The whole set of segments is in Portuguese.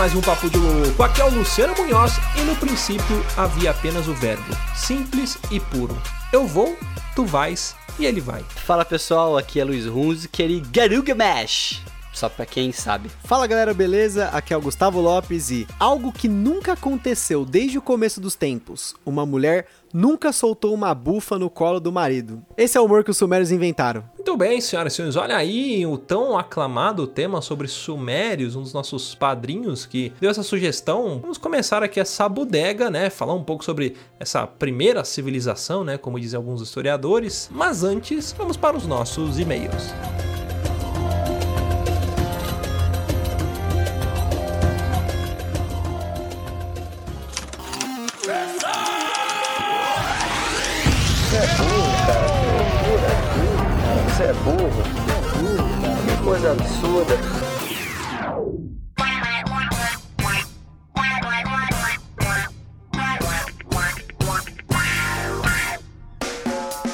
Mais um Papo de Louco. Aqui é o Luciano Munhoz e no princípio havia apenas o verbo, simples e puro. Eu vou, tu vais e ele vai. Fala pessoal, aqui é Luiz Runz, aquele Garuga Mesh. Só pra quem sabe. Fala galera, beleza? Aqui é o Gustavo Lopes e algo que nunca aconteceu desde o começo dos tempos. Uma mulher nunca soltou uma bufa no colo do marido. Esse é o humor que os sumérios inventaram. Muito bem, senhoras e senhores, olha aí o tão aclamado tema sobre sumérios, um dos nossos padrinhos que deu essa sugestão. Vamos começar aqui essa bodega, né? Falar um pouco sobre essa primeira civilização, né? Como dizem alguns historiadores. Mas antes, vamos para os nossos e-mails. Você é burro. Que coisa absurda.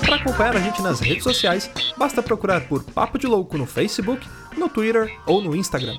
Para acompanhar a gente nas redes sociais, basta procurar por Papo de Louco no Facebook, no Twitter ou no Instagram.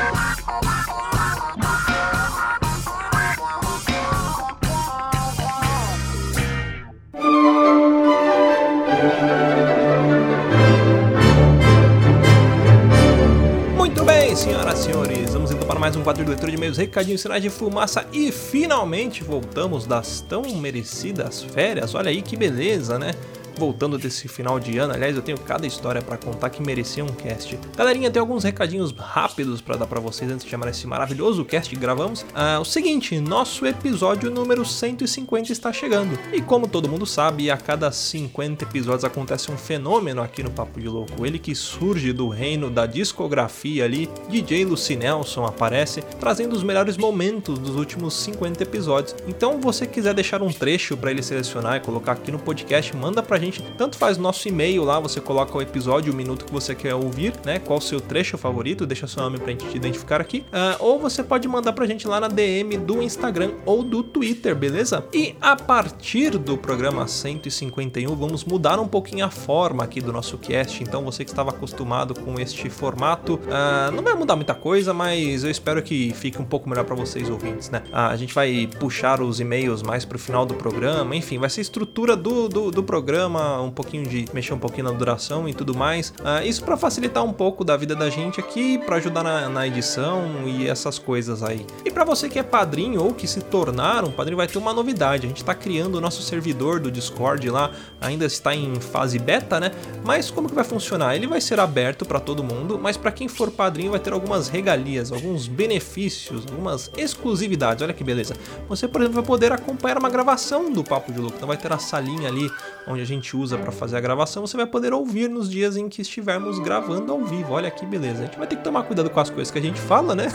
mais um quadro de leitura de meios, recadinhos, sinais de fumaça e finalmente voltamos das tão merecidas férias. Olha aí que beleza, né? Voltando desse final de ano. Aliás, eu tenho cada história para contar que merecia um cast. Galerinha, tem alguns recadinhos rápidos para dar para vocês antes de chamar esse maravilhoso cast que gravamos. Ah, o seguinte, nosso episódio número 150 está chegando. E como todo mundo sabe, a cada 50 episódios acontece um fenômeno aqui no Papo de Louco. Ele que surge do reino da discografia ali, DJ Lucy Nelson aparece, trazendo os melhores momentos dos últimos 50 episódios. Então, você quiser deixar um trecho para ele selecionar e colocar aqui no podcast, manda pra gente. Tanto faz o nosso e-mail lá, você coloca o episódio, o minuto que você quer ouvir, né? Qual o seu trecho favorito, deixa seu nome pra gente te identificar aqui. Uh, ou você pode mandar pra gente lá na DM do Instagram ou do Twitter, beleza? E a partir do programa 151, vamos mudar um pouquinho a forma aqui do nosso cast. Então você que estava acostumado com este formato, uh, não vai mudar muita coisa, mas eu espero que fique um pouco melhor para vocês ouvintes, né? Uh, a gente vai puxar os e-mails mais pro final do programa, enfim, vai ser estrutura do, do, do programa um pouquinho de mexer um pouquinho na duração e tudo mais. Uh, isso para facilitar um pouco da vida da gente aqui, para ajudar na, na, edição e essas coisas aí. E para você que é padrinho ou que se tornar um padrinho, vai ter uma novidade. A gente está criando o nosso servidor do Discord lá, ainda está em fase beta, né? Mas como que vai funcionar? Ele vai ser aberto para todo mundo, mas para quem for padrinho vai ter algumas regalias, alguns benefícios, algumas exclusividades. Olha que beleza. Você, por exemplo, vai poder acompanhar uma gravação do Papo de Louco. Então vai ter a salinha ali onde a gente gente usa para fazer a gravação, você vai poder ouvir nos dias em que estivermos gravando ao vivo. Olha que beleza. A gente vai ter que tomar cuidado com as coisas que a gente fala, né?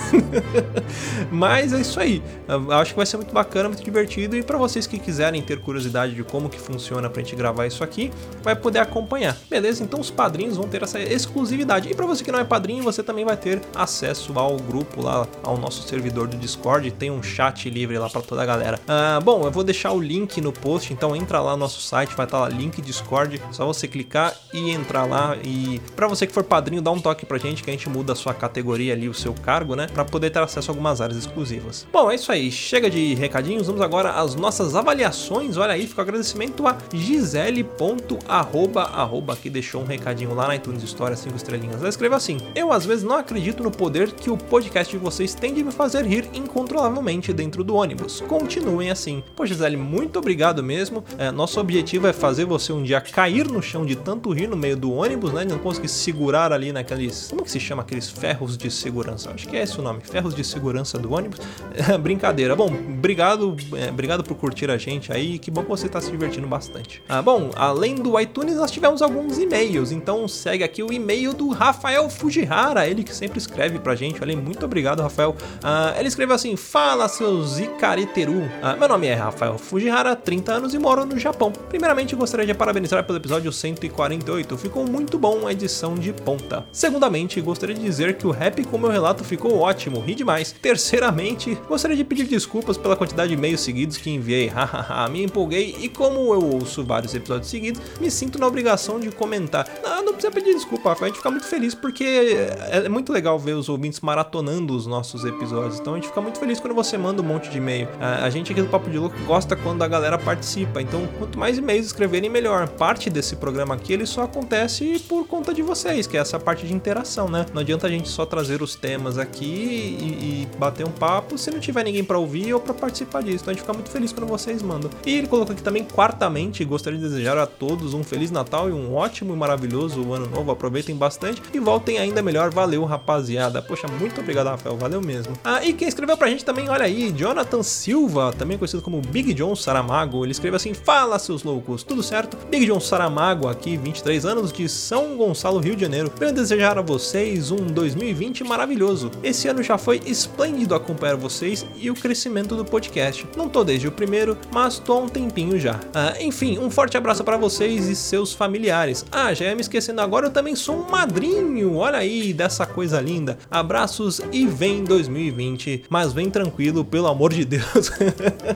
Mas é isso aí. Eu acho que vai ser muito bacana, muito divertido e para vocês que quiserem ter curiosidade de como que funciona pra gente gravar isso aqui, vai poder acompanhar. Beleza? Então os padrinhos vão ter essa exclusividade. E para você que não é padrinho, você também vai ter acesso ao grupo lá, ao nosso servidor do Discord, tem um chat livre lá para toda a galera. Ah, bom, eu vou deixar o link no post, então entra lá no nosso site, vai estar tá lá link Discord, só você clicar e entrar lá e para você que for padrinho, dá um toque pra gente que a gente muda a sua categoria ali, o seu cargo, né, para poder ter acesso a algumas áreas exclusivas. Bom, é isso aí, chega de recadinhos, vamos agora às nossas avaliações. Olha aí, fica o agradecimento a gisele.arroba, que deixou um recadinho lá na iTunes História 5 estrelinhas. Ela escreveu assim: "Eu às vezes não acredito no poder que o podcast de vocês tem de me fazer rir incontrolavelmente dentro do ônibus. Continuem assim. Pô, Gisele, muito obrigado mesmo. É, nosso objetivo é fazer você um dia cair no chão de tanto rir no meio do ônibus, né? Não conseguir segurar ali naqueles. Como que se chama aqueles ferros de segurança? Acho que é esse o nome. Ferros de segurança do ônibus. Brincadeira. Bom, obrigado, é, obrigado por curtir a gente aí. Que bom que você está se divertindo bastante. Ah, bom, além do iTunes, nós tivemos alguns e-mails. Então segue aqui o e-mail do Rafael Fujihara, ele que sempre escreve pra gente. Olha, muito obrigado, Rafael. Ah, ele escreveu assim: Fala, seus Icariteru. Ah, meu nome é Rafael Fujihara, 30 anos e moro no Japão. Primeiramente, gostaria de parabenizar pelo episódio 148. Ficou muito bom a edição de ponta. Segundamente, gostaria de dizer que o rap com meu relato ficou ótimo, ri demais. Terceiramente, gostaria de pedir desculpas pela quantidade de e-mails seguidos que enviei. Hahaha, me empolguei e como eu ouço vários episódios seguidos, me sinto na obrigação de comentar. Não, não precisa pedir desculpa. A gente fica muito feliz porque é muito legal ver os ouvintes maratonando os nossos episódios. Então a gente fica muito feliz quando você manda um monte de e-mail. A gente aqui do Papo de Louco gosta quando a galera participa. Então, quanto mais e-mails escreverem, melhor. Parte desse programa aqui ele só acontece por conta de vocês, que é essa parte de interação, né? Não adianta a gente só trazer os temas aqui e, e bater um papo se não tiver ninguém para ouvir ou para participar disso. Então a gente fica muito feliz quando vocês mandam. E ele colocou aqui também, quartamente, gostaria de desejar a todos um feliz Natal e um ótimo e maravilhoso ano novo. Aproveitem bastante e voltem ainda melhor. Valeu, rapaziada. Poxa, muito obrigado, Rafael. Valeu mesmo. Ah, e quem escreveu pra gente também, olha aí, Jonathan Silva, também conhecido como Big John Saramago. Ele escreve assim: Fala, seus loucos, tudo certo? Big John Saramago, aqui, 23 anos, de São Gonçalo, Rio de Janeiro. Venho desejar a vocês um 2020 maravilhoso. Esse ano já foi esplêndido acompanhar vocês e o crescimento do podcast. Não tô desde o primeiro, mas tô há um tempinho já. Ah, enfim, um forte abraço para vocês e seus familiares. Ah, já ia me esquecendo agora, eu também sou um madrinho. Olha aí, dessa coisa linda. Abraços e vem 2020, mas vem tranquilo, pelo amor de Deus.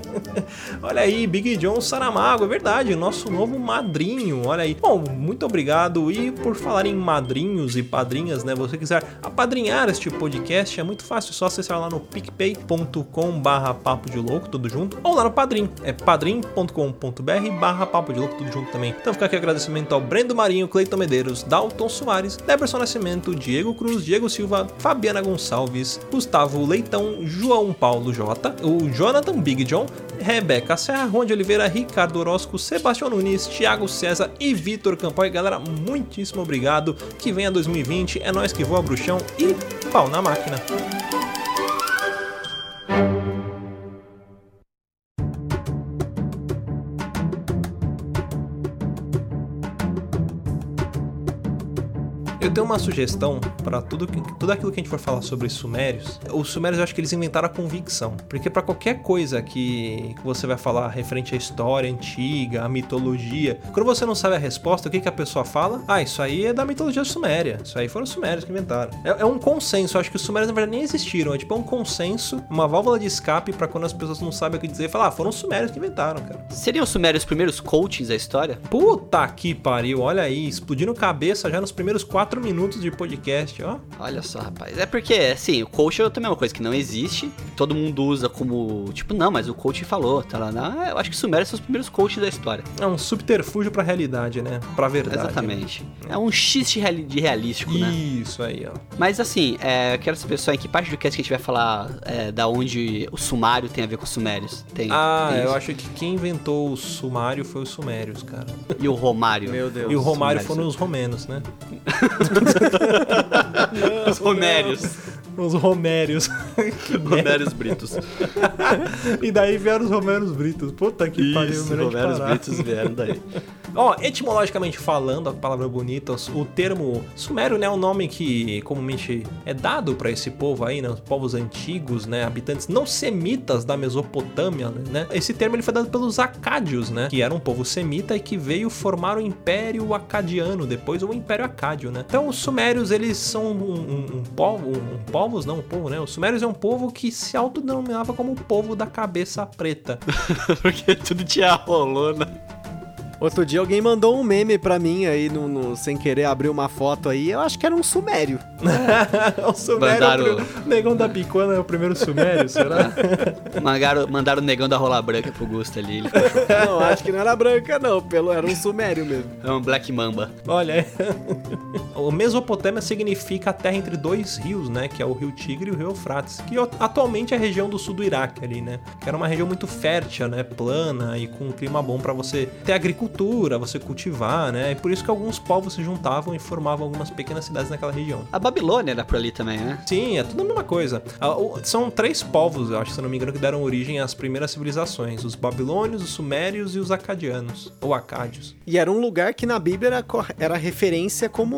Olha aí, Big John Saramago, é verdade, nosso novo madrinho. Olha aí. Bom, muito obrigado. E por falar em madrinhos e padrinhas, né? Você quiser apadrinhar este podcast, é muito fácil, só acessar lá no picpay.com barra papo de louco, tudo junto, ou lá no Padrim, é padrim.com.br barra papo de louco, tudo junto também. Então fica aqui agradecimento ao Brendo Marinho, Cleiton Medeiros, Dalton Soares, Deberson Nascimento, Diego Cruz, Diego Silva, Fabiana Gonçalves, Gustavo Leitão, João Paulo J, o Jonathan Big John, Rebeca Serra, Ronde Oliveira, Ricardo Orozco, Sebastião Nunes, Thiago César e Vitor Campoy. Galera, muitíssimo obrigado. Que venha 2020, é nós que voa bruxão e pau na máquina. Eu tenho uma sugestão para tudo, tudo aquilo que a gente for falar sobre os sumérios. Os sumérios eu acho que eles inventaram a convicção. Porque para qualquer coisa que, que você vai falar referente à história antiga, à mitologia, quando você não sabe a resposta, o que, que a pessoa fala? Ah, isso aí é da mitologia suméria. Isso aí foram os sumérios que inventaram. É, é um consenso. Eu acho que os sumérios na verdade nem existiram. É tipo é um consenso, uma válvula de escape para quando as pessoas não sabem o que dizer. Falar, ah, foram os sumérios que inventaram, cara. Seriam os sumérios os primeiros coaches da história? Puta que pariu, olha aí, explodindo cabeça já nos primeiros quatro minutos de podcast, ó. Olha só, rapaz. É porque, assim, o coach é também uma coisa que não existe. Todo mundo usa como. Tipo, não, mas o coach falou. Tá lá. Não, eu acho que os sumérios são os primeiros coaches da história. É um subterfúgio pra realidade, né? Pra verdade. Exatamente. É um X de reali- de realístico, né? Isso aí, ó. Mas assim, é, eu quero saber só em que parte do cast que a gente vai falar é, da onde o sumário tem a ver com os sumérios. Tem, Ah, tem eu isso? acho que quem inventou o sumário foi os sumérios, cara. E o Romário. Meu Deus. E o Romário Sumérios. foram os romenos, né? Os Romérios. Os romérios. Romérios Britos. e daí vieram os romeros britos. Puta que pariu, Isso, melhor de Romérios. Britos vieram daí. Ó, etimologicamente falando, a palavra bonita, o termo sumério, né, é um nome que comumente é dado para esse povo aí, né, os povos antigos, né, habitantes não semitas da Mesopotâmia, né? Esse termo ele foi dado pelos acádios, né, que era um povo semita e que veio formar o Império Acadiano, depois o Império Acádio, né? Então os sumérios, eles são um, um, um povo, um, povos, não um povo, né? Os sumérios é um povo que se autodenominava como o povo da cabeça preta. Porque tudo tinha rolou, né? Outro dia alguém mandou um meme pra mim aí, no, no- sem querer abrir uma foto aí. Eu acho que era um sumério. o sumério, Mandaram- é o prim- negão da picona é o primeiro sumério, será? Mandaram, mandaram o negão da rola branca pro Gusto ali. Ele Não, acho que não era branca, não. Pelo, era um sumério mesmo. É um Black Mamba. Olha, o Mesopotâmia significa a terra entre dois rios, né? Que é o rio Tigre e o rio Eufrates, que atualmente é a região do sul do Iraque ali, né? Que era uma região muito fértil, né? Plana e com um clima bom pra você ter agricultura, você cultivar, né? E por isso que alguns povos se juntavam e formavam algumas pequenas cidades naquela região. A Babilônia era por ali também, né? Sim, é tudo a mesma coisa. Ah, São três povos, eu acho, se eu não me engano, que deram origem às primeiras civilizações: os babilônios, os sumérios e os acadianos, ou acádios. E era um lugar que na Bíblia era, era referência como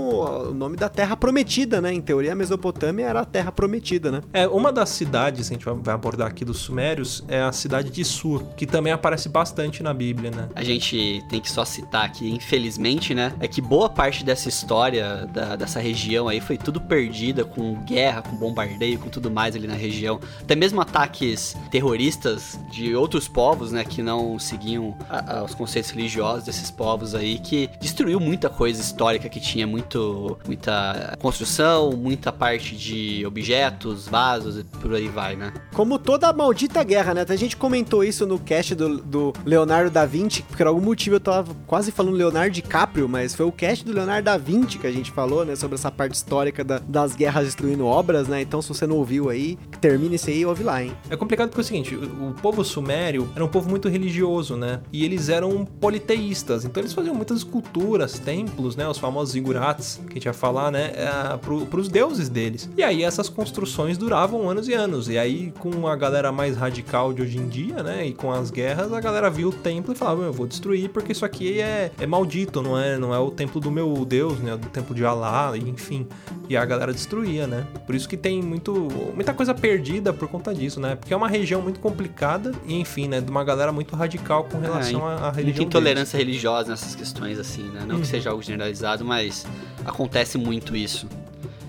o nome da Terra Prometida, né? Em teoria, a Mesopotâmia era a Terra Prometida, né? É, uma das cidades, a gente vai- vai abordar aqui dos sumérios, é a cidade de Sur, que também aparece bastante na Bíblia, né? A gente tem que só citar aqui, infelizmente, né? É que boa parte dessa história da- dessa região aí foi tudo perdida com guerra, com bombardeio, com tudo mais ali na região. Até mesmo ataques terroristas de outros povos, né? Que não seguiam a- a- os conceitos religiosos desses povos aí, que destruiu muita coisa histórica que tinha muito, muita construção, muita parte de objetos, vasos e por aí vai, né? Como toda maldita guerra, né? Até a gente comentou isso no cast do, do Leonardo da Vinci, porque por algum motivo eu tava quase falando Leonardo DiCaprio, mas foi o cast do Leonardo da Vinci que a gente falou, né? Sobre essa parte histórica da- das guerras destruindo obras, né? Então, se você não ouviu aí, termina isso aí e ouve lá, hein? É complicado porque é o seguinte, o o povo sumério era um povo muito religioso, né? E eles eram politeístas, então eles faziam muitas esculturas, templos, né? Os famosos zigurats, que a gente ia falar, né? É, pro, pros deuses deles. E aí essas construções duravam anos e anos. E aí com a galera mais radical de hoje em dia, né? E com as guerras, a galera viu o templo e falava, eu vou destruir porque isso aqui é, é maldito, não é, não é o templo do meu deus, né? Do templo de Alá, enfim. E a galera destruía, né? Por isso que tem muito, muita coisa perdida por conta disso, né? Porque é uma região muito complicada e, enfim, né? De uma galera muito radical com relação à, à Muita religião intolerância religiosa nessas questões, assim, né? Não Uhum. que seja algo generalizado, mas acontece muito isso.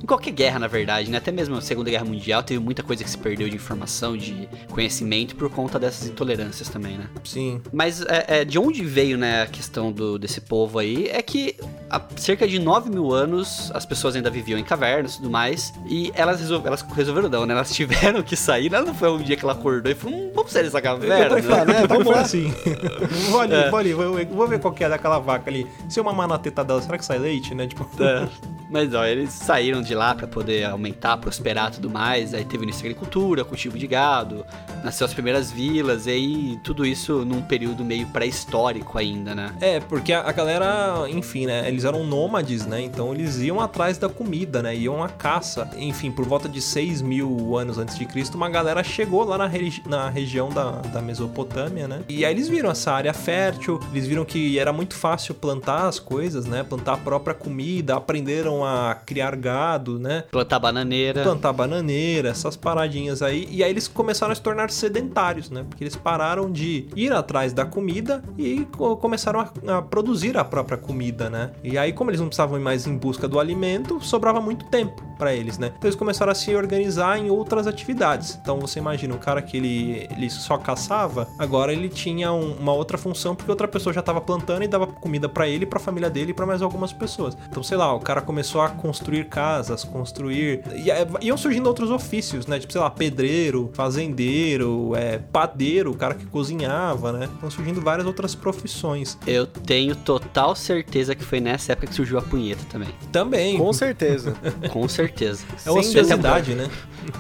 Em qualquer guerra, na verdade, né? Até mesmo a Segunda Guerra Mundial teve muita coisa que se perdeu de informação, de conhecimento por conta dessas intolerâncias também, né? Sim. Mas é, é, de onde veio, né, a questão do, desse povo aí é que há cerca de 9 mil anos as pessoas ainda viviam em cavernas e tudo mais. E elas, resol- elas resolveram, não, né? Elas tiveram que sair. Né? Não foi um dia que ela acordou e falou: hum, vamos sair dessa caverna. Eu falei, né? Vamos lá. assim. vou ali, É. vou ali, vou, vou ver qual que é daquela vaca ali. Se eu mamar na teta dela, será que sai leite, né? Tipo, É. Mas ó, eles saíram de lá pra poder aumentar, prosperar tudo mais. Aí teve início agricultura, cultivo de gado, nasceu as primeiras vilas, e aí tudo isso num período meio pré-histórico ainda, né? É, porque a, a galera, enfim, né? Eles eram nômades, né? Então eles iam atrás da comida, né? Iam à caça. Enfim, por volta de 6 mil anos antes de Cristo, uma galera chegou lá na, regi- na região da, da Mesopotâmia, né? E aí eles viram essa área fértil, eles viram que era muito fácil plantar as coisas, né? Plantar a própria comida, aprenderam a criar gado, né? Plantar bananeira. plantar bananeira, essas paradinhas aí. E aí eles começaram a se tornar sedentários, né? Porque eles pararam de ir atrás da comida e co- começaram a, a produzir a própria comida, né? E aí, como eles não precisavam ir mais em busca do alimento, sobrava muito tempo para eles, né? Então eles começaram a se organizar em outras atividades. Então você imagina, o cara que ele, ele só caçava, agora ele tinha um- uma outra função porque outra pessoa já estava plantando e dava comida para ele, para a família dele e para mais algumas pessoas. Então, sei lá, o cara começou a construir casas, construir. E é, iam surgindo outros ofícios, né? Tipo, sei lá, pedreiro, fazendeiro, é, padeiro, o cara que cozinhava, né? Estão surgindo várias outras profissões. Eu tenho total certeza que foi nessa época que surgiu a punheta também. Também. Com certeza. Com certeza. É uma Sem ociosidade, né?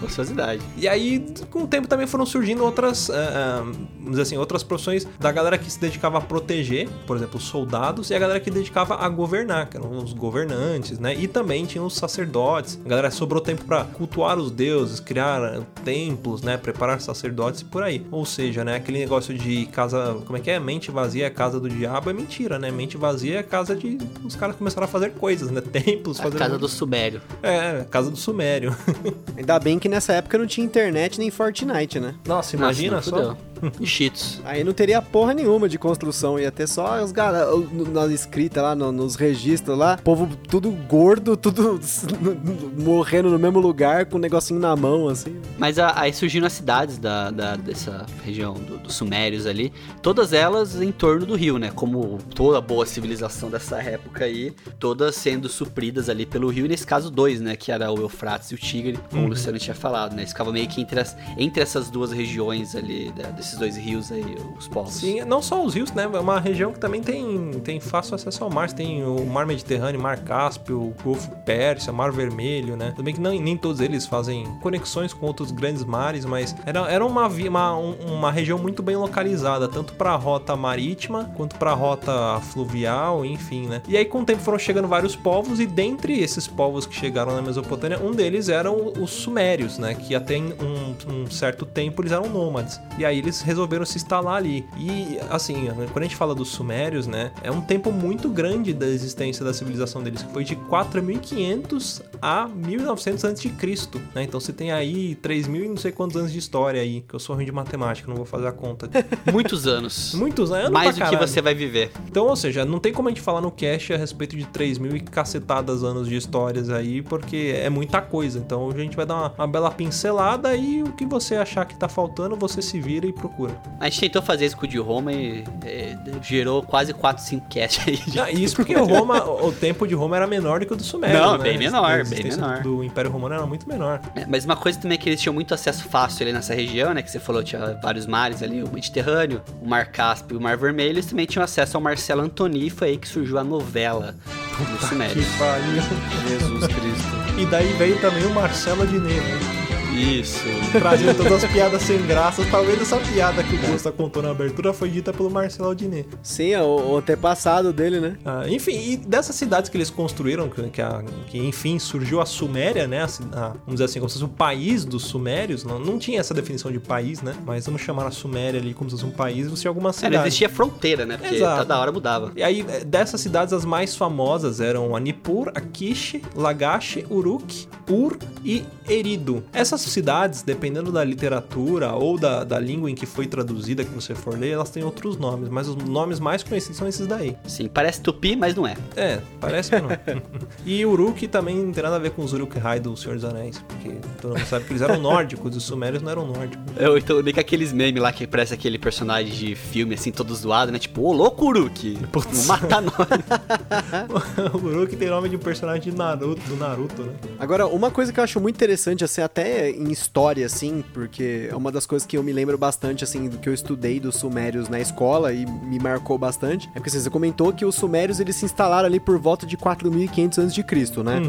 Ociosidade. E aí, com o tempo também foram surgindo outras, ah, ah, vamos dizer assim, outras profissões da galera que se dedicava a proteger, por exemplo, os soldados, e a galera que dedicava a governar, que eram os governantes, né? E também tinha os sacerdotes. A galera sobrou tempo para cultuar os deuses, criar ah, templos, né? Preparar sacerdotes e por aí. Ou seja, né? Aquele negócio de casa, como é que é? Mente vazia é casa do diabo, é mentira, né? Mente vazia é casa de. Os caras começaram a fazer coisas, né? Templos, A fazer. casa do Sumério. É, casa do Sumério. Ainda bem que nessa época não tinha internet nem Fortnite, né? Nossa, imagina Nossa, só. não fudeu. E Cheetos. Aí não teria porra nenhuma de construção, ia ter só os caras na escrita lá, no- nos registros lá, povo tudo gordo, tudo morrendo no mesmo lugar, com um negocinho na mão, assim. Mas a- aí surgiram as cidades da, da- dessa região do- dos Sumérios ali, todas elas em torno do rio, né? Como toda boa civilização dessa época aí, todas sendo supridas ali pelo rio, e nesse caso dois, né? Que era o Eufrates e o Tigre, como o Luciano tinha falado, né? Eles ficavam meio que entre, as- entre essas duas regiões ali, da- desses dois rios aí, os povos. Sim, não só os rios, né? É uma região que também tem, tem fácil acesso ao mar. Você tem o Mar Mediterrâneo, Mar Cáspio, o Golfo Pérsia, Mar Vermelho, né? Bem que não, nem todos eles fazem conexões com outros grandes mares, mas era, era uma, uma, um- uma região muito bem localizada, tanto para a rota marítima quanto para a rota fluvial, enfim, né? E aí, com o tempo, foram chegando vários povos, e dentre esses povos que chegaram na Mesopotâmia, um deles eram os Sumérios, né? Que até um, um certo tempo eles eram nômades. E aí eles resolveram se instalar ali. E assim, quando a gente fala dos Sumérios, né? É um tempo muito grande da existência da civilização deles, que foi de 4500 a 1900 a.C., né? Então você tem aí 3000 e não sei quantos anos de história aí, que eu sou ruim de matemática, não vou fazer a conta. Muitos anos. Muitos anos Mais pra do que você vai viver. Então, ou seja, não tem como a gente falar no cast a respeito de 3 mil e cacetadas anos de histórias aí, porque é muita coisa. Então a gente vai dar uma, uma bela pincelada e o que você achar que tá faltando, você se vira e procura. A gente tentou fazer isso com o de Roma e é, gerou quase 4, 5 casts aí. de- Ah, isso porque o Roma, o tempo de Roma era menor do que o do Sumério. Não, né? bem menor, A bem menor. Do Império Romano era muito menor. É, mas uma coisa também é que eles tinham muito acesso fácil ali nessa região, né? Que você falou, tinha vários mares ali, o Mediterrâneo, o Mar Cáspio e o Mar Vermelho. Eles também tinham acesso ao Marcelo Antoni, foi aí que surgiu a novela do Sumério. pariu. Jesus Cristo. E daí veio também o Marcelo Diné, né? Isso. Trazendo todas as piadas sem graça. Talvez essa piada que o Gusta contou na abertura foi dita pelo Marcelo Diné. Sim, é o, o antepassado dele, né? Ah, enfim, e dessas cidades que eles construíram, que, que, a- que, enfim surgiu a Suméria, né? A ci- a- vamos dizer assim, como se fosse o país dos Sumérios. Não, não tinha essa definição de país, né? Mas vamos chamar a Suméria ali como se fosse um país. Você É, não cidades. existia fronteira, né? Porque Exato. toda hora mudava. E aí, eh, dessas cidades, as mais famosas eram a Nippur, a Kish, Lagash, Uruk, Ur e Erido. Essas cidades, dependendo da literatura ou da, da língua em que foi traduzida, que você for ler, elas têm outros nomes, mas os nomes mais conhecidos são esses daí. Sim, parece tupi, mas não é. É, parece que não. e Uruk também não tem nada a ver com os Uruk-hai do Senhor dos Anéis, porque todo mundo sabe que eles eram nórdicos, os sumérios não eram nórdicos. Eu, então, nem que aqueles memes lá que parece aquele personagem de filme, assim, todo zoado, né? Tipo, ô louco, Uruk! Vamos matar nós. o Uruk tem nome de um personagem de Naruto, do Naruto, né? Agora, uma coisa que eu acho muito interessante, assim, até em história, assim, porque é uma das coisas que eu me lembro bastante, assim, do que eu estudei dos sumérios na escola e me marcou bastante, é porque assim, você comentou que os sumérios, eles se instalaram ali por volta de 4.500 anos de Cristo, né?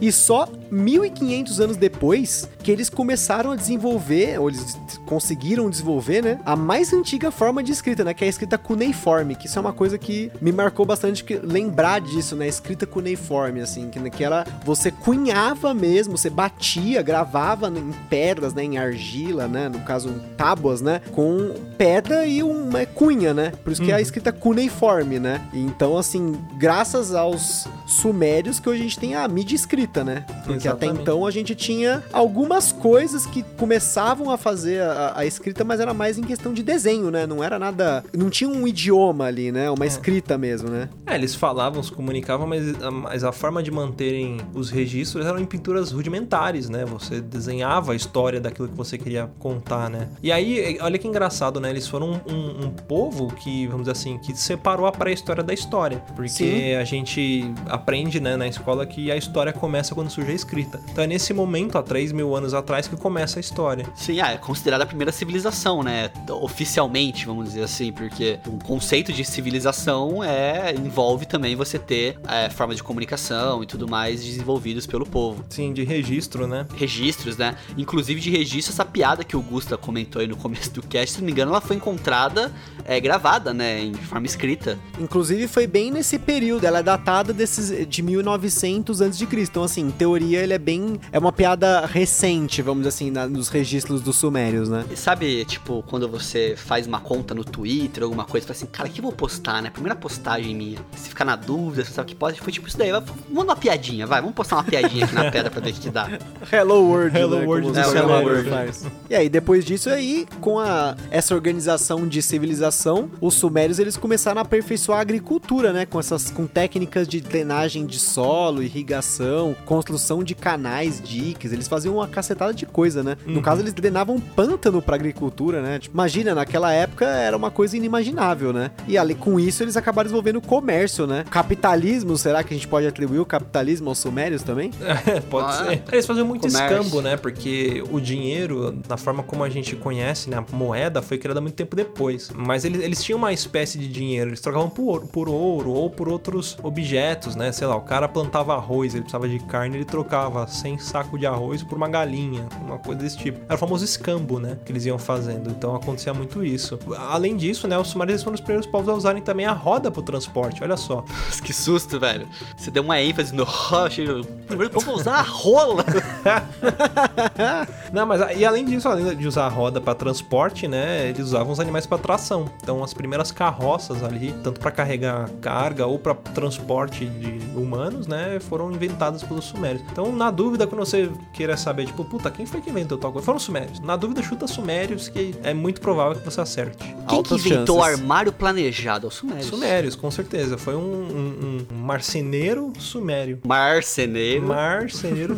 E só 1.500 anos depois que eles começaram a desenvolver, ou eles conseguiram desenvolver, né, a mais antiga forma de escrita, né, que é a escrita cuneiforme, que isso é uma coisa que me marcou bastante, que lembrar disso, né, escrita cuneiforme, assim, que, que era, você cunhava mesmo, você batia, gravava em pedras, né, em argila, né, no caso, tábuas, né, com pedra e uma cunha, né, por isso que é a escrita cuneiforme, né, então, assim, graças aos sumérios que hoje a gente tem a mídia escrita, né, porque até Exatamente. então a gente tinha algumas coisas que começavam a fazer a, a escrita, mas era mais em questão de desenho, né? Não era nada. Não tinha um idioma ali, né? Uma escrita mesmo, né? É, eles falavam, se comunicavam, mas, mas a forma de manterem os registros eram em pinturas rudimentares, né? Você desenhava a história daquilo que você queria contar, né? E aí, olha que engraçado, né? Eles foram um, um- um povo que, vamos dizer assim, que separou a pré-história da história. Porque Sim. a gente aprende, né, na escola que a história começa quando surge a escrita. Então é nesse momento, há 3 mil anos atrás, que começa a história. Sim, ah, é considerada a primeira civilização, né? Oficialmente, vamos dizer assim, porque o conceito de civilização é envolve também você ter é, formas de comunicação e tudo mais desenvolvidos pelo povo. Sim, de registro, né? Registros, né? Inclusive de registro, essa piada que o Gusta comentou aí no começo do cast, se não me engano, ela foi encontrada é, gravada, né? Em forma escrita. Inclusive foi bem nesse período, ela é datada desses, de 1900 a.C. Então, assim, em teoria ele é bem. É uma piada recente, vamos dizer assim, na, nos registros dos sumérios, né? E sabe, tipo, quando você faz uma conta no Twitter, alguma coisa, fala assim, cara, o que eu vou postar, né? Primeira postagem minha. Se ficar na dúvida, você sabe o que pode, foi tipo isso daí. Vamos uma piadinha, vai, vamos postar uma piadinha aqui na pedra pra ver o que dá. Hello World, Hello né? World Como do faz. E aí, depois disso aí, com a, essa organização de civilização, os sumérios eles começaram a aperfeiçoar a agricultura, né? Com essas com técnicas de drenagem de solo, irrigação, construção de canais, diques. Eles faziam uma cacetada de coisa, né? No caso, eles drenavam pântano pra agricultura, né? Tipo, imagina, naquela época era uma coisa inimaginável, né? E ali com isso eles acabaram desenvolvendo o comércio, né? Capitalismo, será que a gente pode atribuir o capitalismo aos sumérios também? É, pode Ah, ser. Eles faziam muito comércio. escambo, né? Porque o dinheiro, na forma como a gente conhece, né? A moeda foi criada muito tempo depois. Mas eles, eles tinham uma espécie de dinheiro. Eles trocavam por ouro, por ouro ou por outros objetos, né? Sei lá, o cara plantava arroz, ele precisava de carne, ele trocava 100 saco de arroz por uma galinha, uma coisa desse tipo. Era o famoso escambo, né? Que eles iam fazendo. Então acontecia muito isso. Além disso, né? Os sumérios foram os primeiros povos a usarem também a roda pro transporte. Olha só. que susto, velho. Você deu uma ênfase no rocha. Primeiro vamos usar a rola. Não, mas e além disso, além de usar a roda para transporte, né, eles usavam os animais para tração. Então, as primeiras carroças ali, tanto para carregar carga ou para transporte de humanos, né, foram inventadas pelos sumérios. Então, na dúvida, quando você queira saber, tipo, puta, quem foi que inventou tal coisa? Foram os sumérios. Na dúvida, chuta sumérios, que é muito provável que você acerte. Quem que Altas inventou o armário planejado? É o Sumérios. Sumérios, com certeza. Foi um, um- um marceneiro sumério. Marceneiro. Marceneiro.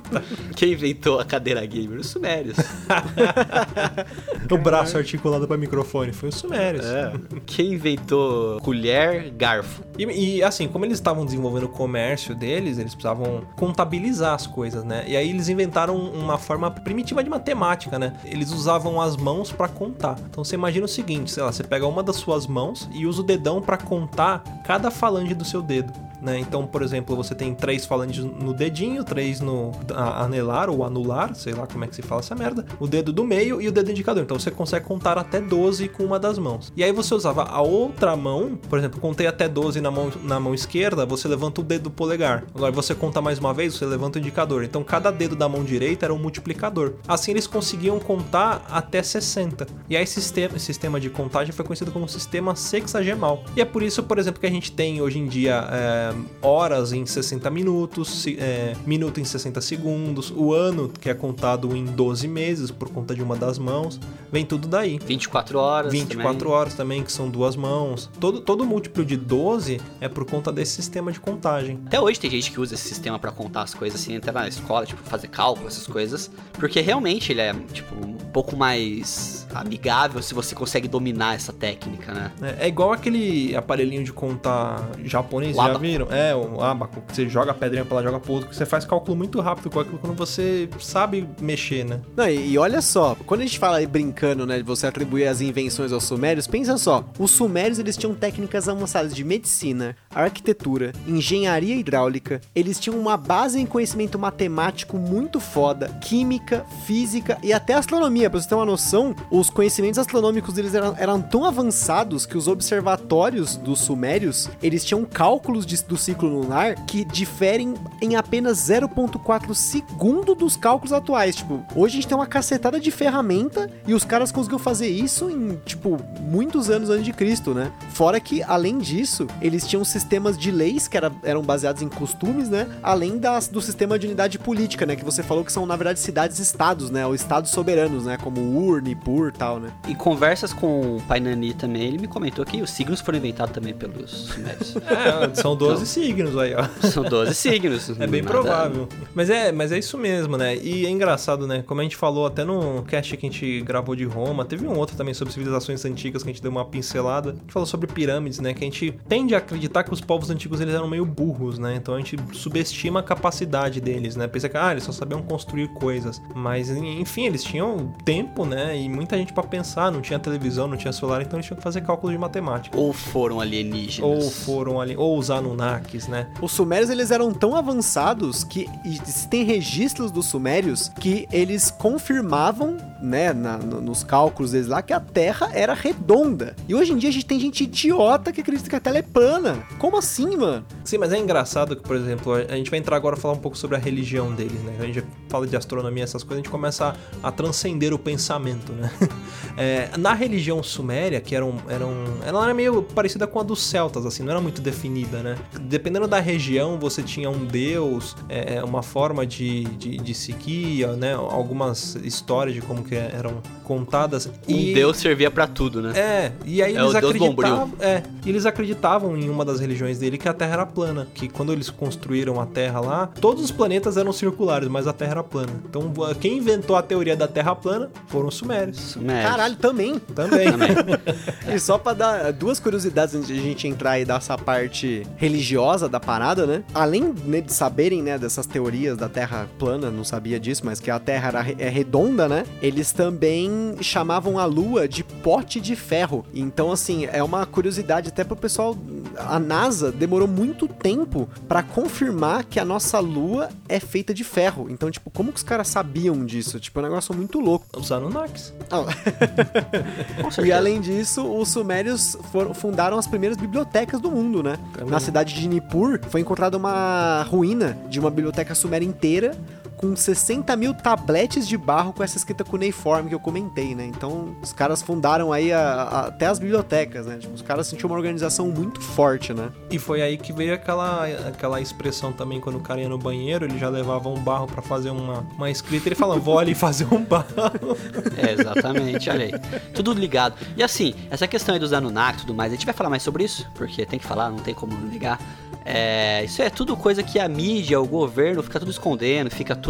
Quem inventou a cadeira gamer? Os Sumérios. o braço articulado para microfone. Foi os sumérios. Quem inventou colher, garfo? E, e, assim, como eles estavam desenvolvendo o comércio deles, eles precisavam contabilizar as coisas, né? E aí eles inventaram uma forma primitiva de matemática, né? Eles usavam as mãos pra contar. Então você imagina o seguinte, sei lá, você pega uma das suas mãos e usa o dedão pra contar cada falange do seu dedo. Né? Então, por exemplo, você tem três falanges no dedinho, três no anelar ou anular, sei lá como é que se fala essa merda, o dedo do meio e o dedo indicador. Então você consegue contar até 12 com uma das mãos. E aí você usava a outra mão, por exemplo, contei até 12 na mão, na mão esquerda, você levanta o dedo polegar. Agora você conta mais uma vez, você levanta o indicador. Então cada dedo da mão direita era um multiplicador. Assim eles conseguiam contar até 60. E aí esse sistema, sistema de contagem foi conhecido como sistema sexagemal. E é por isso, por exemplo, que a gente tem hoje em dia é, horas em 60 minutos, é, minuto em 60 segundos, o ano que é contado em 12 meses por conta de uma das mãos, vem tudo daí. 24 horas 24 também. horas também, que são duas mãos. Todo, todo múltiplo de 12 é por conta desse sistema de contagem. Até hoje tem gente que usa esse sistema pra contar as coisas assim, até na escola, tipo, fazer cálculo, essas coisas. Porque realmente ele é, tipo, um pouco mais amigável se você consegue dominar essa técnica, né? É, é igual aquele aparelhinho de contar japonês, já abaco. É, o abaco, que você joga a pedrinha pra lá, joga pro outro, que você faz cálculo muito rápido com aquilo quando você sabe mexer, né? Não, e, e olha só, quando a gente fala aí brincando, né, de você atribuir as invenções aos sumérios, pensa só, os sumérios eles tinham técnicas avançadas de medicina, arquitetura, engenharia hidráulica, eles tinham uma base em conhecimento matemático muito foda, química, física e até astronomia, pra você ter uma noção, os conhecimentos astronômicos deles eram, eram tão avançados que os observatórios dos sumérios, eles tinham cálculos de- do ciclo lunar que diferem em apenas 0.4 segundo dos cálculos atuais. Tipo, hoje a gente tem uma cacetada de ferramenta e os caras conseguiram fazer isso em, tipo, muitos anos antes de Cristo, né? Fora que, além disso, eles tinham sistemas de leis que era- eram baseados em costumes, né? Além das, do sistema de unidade política, né? Que você falou que são, na verdade, cidades-estados, né? Ou estados soberanos, né? Como Ur, e tal, né? Em conversas com o Pai Nani também, ele me comentou que os signos foram inventados também pelos sumérios. É, são 12 12 signos aí, ó. São 12 signos. É bem provável. Mas é, mas é isso mesmo, né? E é engraçado, né? Como a gente falou até no cast que a gente gravou de Roma, teve um outro também sobre civilizações antigas que a gente deu uma pincelada. A gente falou sobre pirâmides, né? Que a gente tende a acreditar que os povos antigos eles eram meio burros, né? Então a gente subestima a capacidade deles, né? Pensa que ah, eles só sabiam construir coisas. Mas enfim, eles tinham tempo, né? E muita gente pra pensar, não tinha televisão, não tinha celular, então eles tinham que fazer cálculos de matemática. Ou foram alienígenas. Ou foram ali, ou os Anunnakis, né? Os sumérios eles eram tão avançados que existem registros dos sumérios que eles confirmavam, né, na- no- nos cálculos deles lá, que a Terra era redonda. E hoje em dia a gente tem gente idiota que acredita que a Terra é plana. Como assim, mano? Sim, mas é engraçado que, por exemplo, a gente vai entrar agora a falar um pouco sobre a religião deles, né? A gente fala de astronomia, essas coisas, a gente começa a, a transcender o pensamento, né? É, na religião suméria, que era, um, era um- ela era meio parecida com a dos celtas, assim, não era muito definida, né? Dependendo da região, você tinha um deus, é, uma forma de, de, de seguir, né? Algumas histórias de como que eram contadas. Um deus servia pra tudo, né? É, e aí É eles acreditavam, é, e eles acreditavam em uma das religiões dele que a Terra era plana, que quando eles construíram a Terra lá, todos os planetas eram circulares, mas a Terra era plana. Então, quem inventou a teoria da Terra plana foram os sumérios. Sumérios. Caralho, também. Também. E só pra dar duas curiosidades antes de a gente entrar e dar essa parte religiosa da parada, né? Além né, de saberem, né, dessas teorias da Terra plana, não sabia disso, mas que a Terra é redonda, né? Eles também chamavam a Lua de pote de ferro. Então, assim, é uma curiosidade até pro pessoal. A NASA demorou muito tempo pra confirmar que a nossa Lua é feita de ferro. Então, tipo, como que os caras sabiam disso? Tipo, é um negócio muito louco. Os Anunnakis. Ah, e além disso, os sumérios foram- fundaram as primeiras bibliotecas do mundo, né? Também. Na cidade de Nippur foi encontrada uma ruína de uma biblioteca suméria inteira com 60 mil tabletes de barro com essa escrita cuneiforme que eu comentei, né? Então, os caras fundaram aí a- a- até as bibliotecas, né? Tipo, os caras sentiam uma organização muito forte, né? E foi aí que veio aquela, aquela expressão também, quando o cara ia no banheiro, ele já levava um barro pra fazer uma, uma escrita, ele falava, vou ali fazer um barro. É, exatamente, olha aí. Tudo ligado. E assim, essa questão aí dos Anunnaki e tudo mais, a gente vai falar mais sobre isso, porque tem que falar, não tem como negar. É, isso é tudo coisa que a mídia, o governo fica tudo escondendo, fica tudo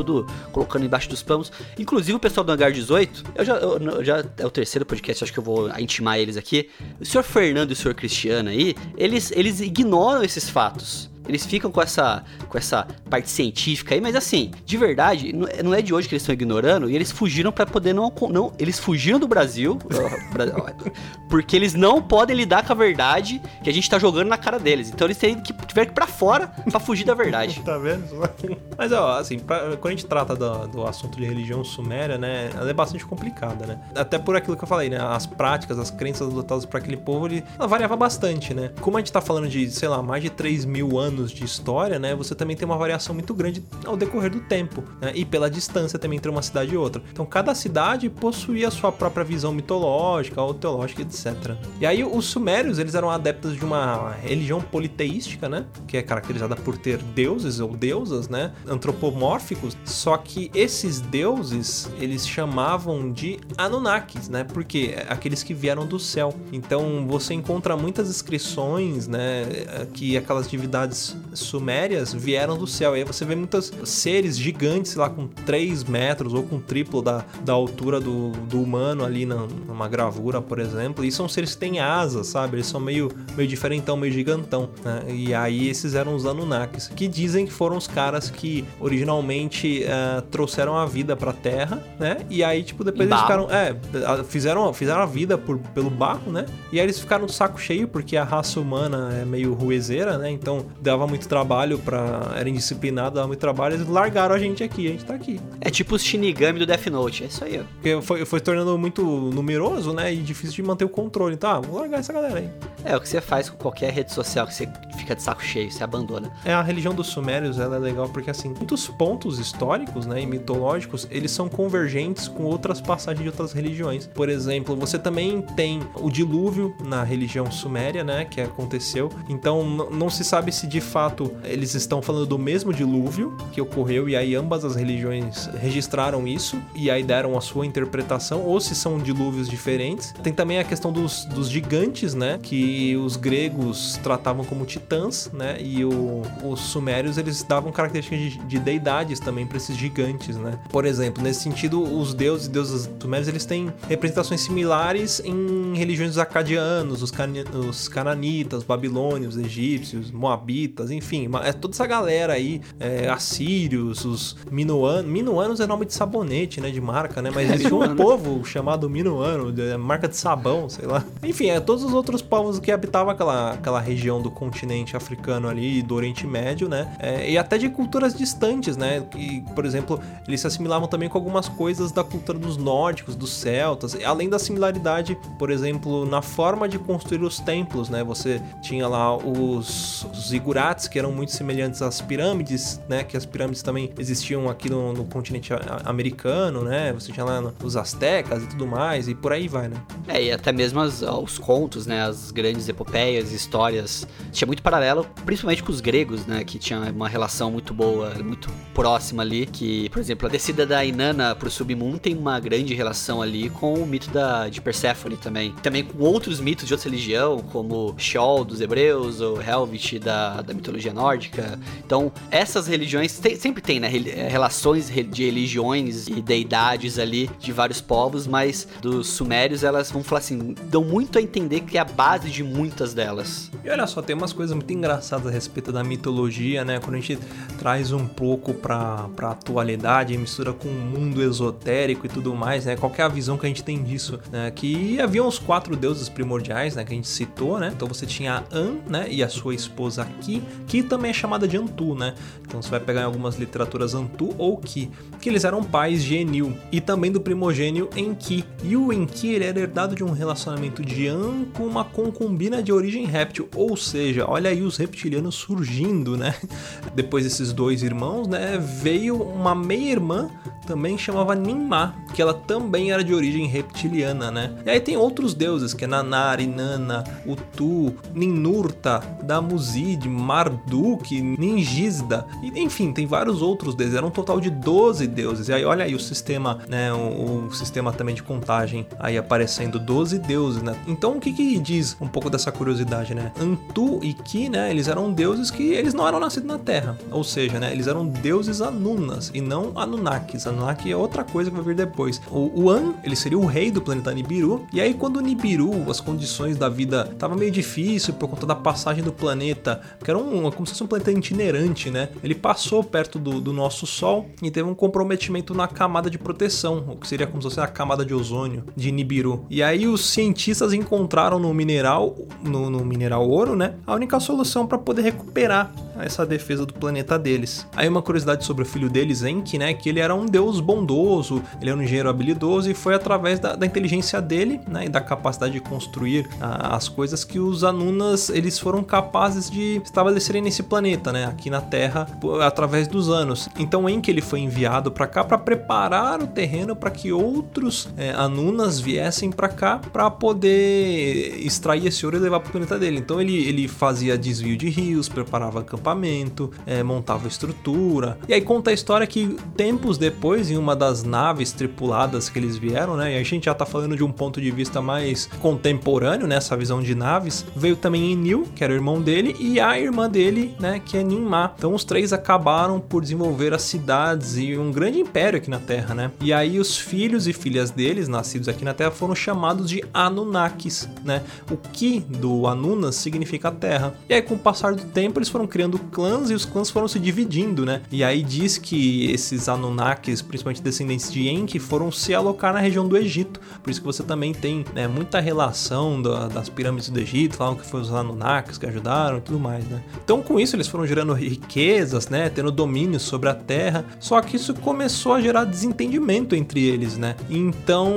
colocando embaixo dos panos. Inclusive o pessoal do Hangar 18, eu já, eu já é o terceiro podcast, acho que eu vou intimar eles aqui. O senhor Fernando e o senhor Cristiano aí, eles, eles ignoram esses fatos. Eles ficam com essa, com essa parte científica aí, mas assim, de verdade, não é- é de hoje que eles estão ignorando, e eles fugiram pra poder não, não. Eles fugiram do Brasil, porque eles não podem lidar com a verdade que a gente tá jogando na cara deles. Então eles têm que, tiveram que ir pra fora pra fugir da verdade. Tá vendo? Mas, ó, assim, pra- quando a gente trata do, do assunto de religião suméria, né, ela é bastante complicada, né? Até por aquilo que eu falei, né? As práticas, as crenças adotadas para aquele povo, ele, ela variava bastante, né? Como a gente tá falando de, sei lá, mais de 3 mil anos de história, né? Você também tem uma variação muito grande ao decorrer do tempo, né? E pela distância também entre uma cidade e outra. Então, cada cidade possuía a sua própria visão mitológica ou teológica, etc. E aí, os sumérios, eles eram adeptos de uma religião politeística, né? Que é caracterizada por ter deuses ou deusas, né? Antropomórficos. Só que esses deuses, eles chamavam de Anunnakis, né? Porque aqueles que vieram do céu. Então, você encontra muitas inscrições, né? Que aquelas divindades sumérias vieram do céu. E aí você vê muitos seres gigantes, lá, com 3 metros ou com triplo da, da altura do, do humano ali na, numa gravura, por exemplo. E são seres que têm asas, sabe? Eles são meio, meio diferentão, meio gigantão. Né? E aí esses eram os Anunnakis, que dizem que foram os caras que originalmente eh, trouxeram a vida pra Terra, né? E aí, tipo, depois eles ficaram. É, a- fizeram, fizeram a vida por, pelo barro, né? E aí eles ficaram de saco cheio, porque a raça humana é meio ruezeira, né? Então dava muito trabalho pra. Era indisciplinado, dava muito trabalho, eles largaram a gente aqui, a gente tá aqui. É tipo os Shinigami do Death Note, é isso aí. Porque foi, foi tornando muito numeroso, né? E difícil de manter o controle. Então, ah, vou largar essa galera aí. É o que você faz com qualquer rede social que você fica de saco cheio, você abandona. É, a religião dos sumérios, ela é legal porque, assim, muitos pontos históricos, né, e mitológicos, eles são convergentes com outras passagens de outras religiões. Por exemplo, você também tem o dilúvio na religião suméria, né, que aconteceu. Então, não se sabe se de fato eles estão falando do mesmo dilúvio que ocorreu e aí ambas as religiões registraram isso e aí deram a sua interpretação ou se são dilúvios diferentes. Tem também a questão dos, dos gigantes, né, que os gregos tratavam como titãs, né? E o, os sumérios eles davam características de, de deidades também para esses gigantes, né? Por exemplo, nesse sentido, os deuses e deusas sumérios eles têm representações similares em religiões dos acadianos, os, can, os cananitas, os babilônios, os egípcios, moabitas, enfim, é toda essa galera aí, é, assírios, os minoanos. Minoanos é nome de sabonete, né? De marca, né? Mas existe um povo chamado Minoano, é marca de sabão, sei lá. Enfim, é todos os outros povos que habitavam aquela, aquela região do continente africano ali, do Oriente Médio, né? É, e até de culturas distantes, né? E, por exemplo, eles se assimilavam também com algumas coisas da cultura dos nórdicos, dos celtas, além da similaridade, por exemplo, na forma de construir os templos, né? Você tinha lá os, os zigurates, que eram muito semelhantes às pirâmides, né? Que as pirâmides também existiam aqui no, no continente americano, né? Você tinha lá os astecas e tudo mais, e por aí vai, né? É, e até mesmo as, os contos, né? As grandes epopeias, histórias. Tinha muito paralelo, principalmente com os gregos, né? Que tinha uma relação muito boa, muito próxima ali. Que, por exemplo, a descida da Inanna pro submundo tem uma grande relação ali com o mito da, de Perséfone também. Também com outros mitos de outra religião, como Sheol dos hebreus, ou Helvit da, da mitologia nórdica. Então, essas religiões tem, sempre tem, né? Relações de religiões e deidades ali de vários povos, mas dos sumérios elas vão falar assim, dão muito a entender que é a base de muitas delas. E olha só, tem umas coisas muito engraçadas a respeito da mitologia, né? Quando a gente traz um pouco pra, pra atualidade, mistura com o mundo esotérico e tudo mais, né? Qual é a visão que a gente tem disso? Né? Que haviam os quatro deuses primordiais, né? Que a gente citou, né? Então você tinha An, né? E a sua esposa Ki, que também é chamada de Antu, né? Então você vai pegar em algumas literaturas Antu ou Ki, que eles eram pais de Enil e também do primogênio Enki. E o Enki ele era herdado de um relacionamento de An com uma concubina de origem réptil, ou seja, olha aí os reptilianos surgindo, né? Depois desses dois irmãos, né? Veio uma meia-irmã também chamava Ninmah, que ela também era de origem reptiliana, né? E aí tem outros deuses, que é Nanar, Inanna, Utu, Ninurta, Damuzid, Marduk, Ningizda, e, enfim, tem vários outros deuses, era um total de 12 deuses. E aí olha aí o sistema, né, o, o sistema também de contagem aí aparecendo 12 deuses, né? Então o que que diz um pouco dessa curiosidade, né? Antu e Ki, né, eles eram deuses que eles não eram nascidos na Terra, ou seja, né, eles eram deuses Anunas e não Anunnakis. Anunnaki é outra coisa que vai vir depois. O, o An, ele seria o rei do planeta Nibiru, e aí quando Nibiru, as condições da vida tava meio difícil por conta da passagem do planeta, que era um, como se fosse um planeta itinerante, né? Ele passou perto do, do nosso Sol e teve um comprometimento na camada de proteção, o que seria como se fosse a camada de ozônio de Nibiru. E aí os cientistas encontraram no mineral, no, no mineral ouro, né? A única solução para poder recuperar essa defesa do planeta deles. Aí uma curiosidade sobre o filho deles, Enki, né? Que ele era um deus bondoso, ele era um engenheiro habilidoso e foi através da, da inteligência dele, né? E da capacidade de construir a, as coisas que os Anunas eles foram capazes de estabelecerem nesse planeta, né? Aqui na Terra, através dos anos. Então Enki ele foi enviado para cá para preparar o terreno para que outros é, Anunas viessem para cá para poder extrair esse ouro e levar para o planeta dele. Então ele, ele fazia desvio de rios, preparava acampamento, é, montava estrutura. E aí conta a história que tempos depois, em uma das naves tripuladas que eles vieram, né? E a gente já tá falando de um ponto de vista mais contemporâneo, né? Essa visão de naves. Veio também Enil, que era o irmão dele, e a irmã dele, né? Que é Ninmah. Então os três acabaram por desenvolver as cidades e um grande império aqui na Terra, né? E aí os filhos e filhas deles, nascidos aqui na Terra, foram chamados de Anunnakis, né? O Ki do Anunas significa Terra. E aí com o passar do tempo eles foram criando clãs e os clãs foram se dividindo, né? E aí diz que esses Anunnakis, principalmente descendentes de Enki, foram se alocar na região do Egito. Por isso que você também tem né, muita relação da, das pirâmides do Egito, falam que foram os Anunnakis que ajudaram e tudo mais, né? Então com isso eles foram gerando riquezas, né? Tendo domínio sobre a terra. Só que isso começou a gerar desentendimento entre eles, né? Então